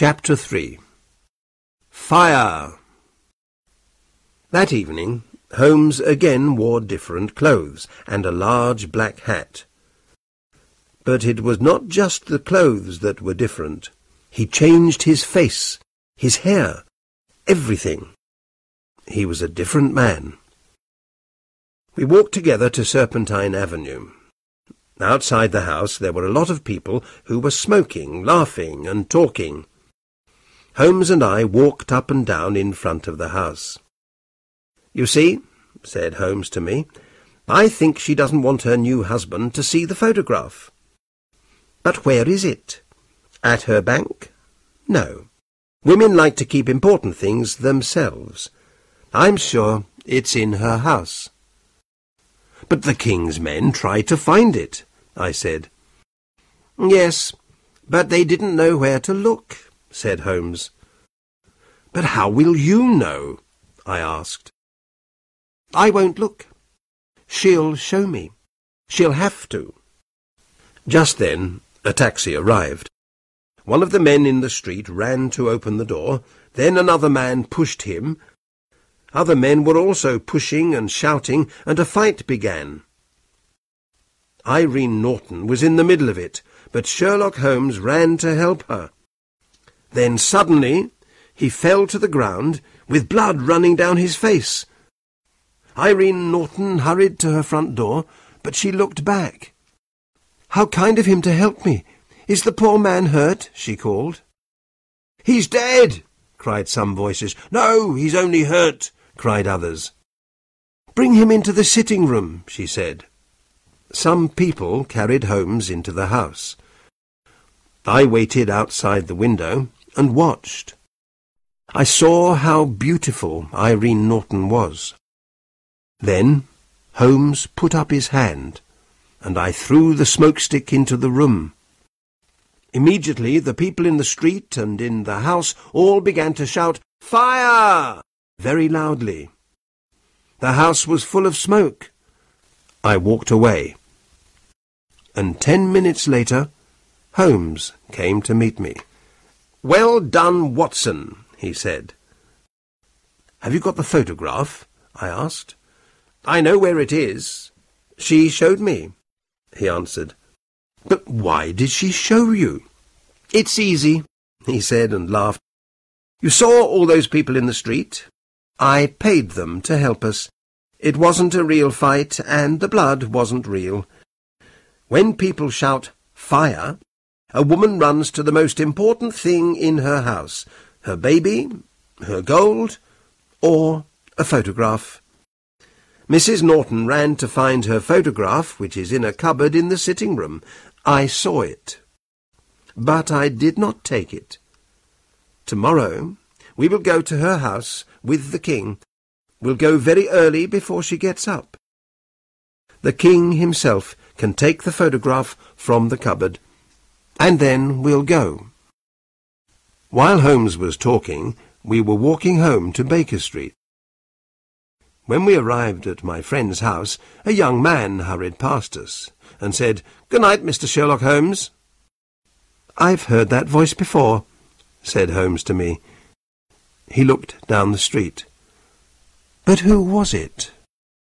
Chapter 3 Fire That evening, Holmes again wore different clothes and a large black hat. But it was not just the clothes that were different. He changed his face, his hair, everything. He was a different man. We walked together to Serpentine Avenue. Outside the house there were a lot of people who were smoking, laughing, and talking. Holmes and I walked up and down in front of the house. You see, said Holmes to me, I think she doesn't want her new husband to see the photograph. But where is it? At her bank? No. Women like to keep important things themselves. I'm sure it's in her house. But the king's men tried to find it, I said. Yes, but they didn't know where to look, said Holmes. But how will you know? I asked. I won't look. She'll show me. She'll have to. Just then, a taxi arrived. One of the men in the street ran to open the door. Then another man pushed him. Other men were also pushing and shouting, and a fight began. Irene Norton was in the middle of it, but Sherlock Holmes ran to help her. Then suddenly he fell to the ground with blood running down his face. Irene Norton hurried to her front door, but she looked back. How kind of him to help me! Is the poor man hurt? she called. He's dead! cried some voices. No, he's only hurt, cried others. Bring him into the sitting room, she said. Some people carried Holmes into the house. I waited outside the window and watched. I saw how beautiful Irene Norton was. Then Holmes put up his hand, and I threw the smokestick into the room. Immediately the people in the street and in the house all began to shout, Fire! very loudly. The house was full of smoke. I walked away. And ten minutes later, Holmes came to meet me. Well done, Watson, he said. Have you got the photograph? I asked. I know where it is. She showed me, he answered. But why did she show you? It's easy, he said and laughed. You saw all those people in the street. I paid them to help us. It wasn't a real fight, and the blood wasn't real. When people shout, fire, a woman runs to the most important thing in her house, her baby, her gold, or a photograph. Mrs. Norton ran to find her photograph, which is in a cupboard in the sitting room. I saw it. But I did not take it. Tomorrow we will go to her house with the king. We'll go very early before she gets up. The king himself can take the photograph from the cupboard, and then we'll go. While Holmes was talking, we were walking home to Baker Street. When we arrived at my friend's house, a young man hurried past us and said, Good night, Mr. Sherlock Holmes. I've heard that voice before, said Holmes to me. He looked down the street. But who was it?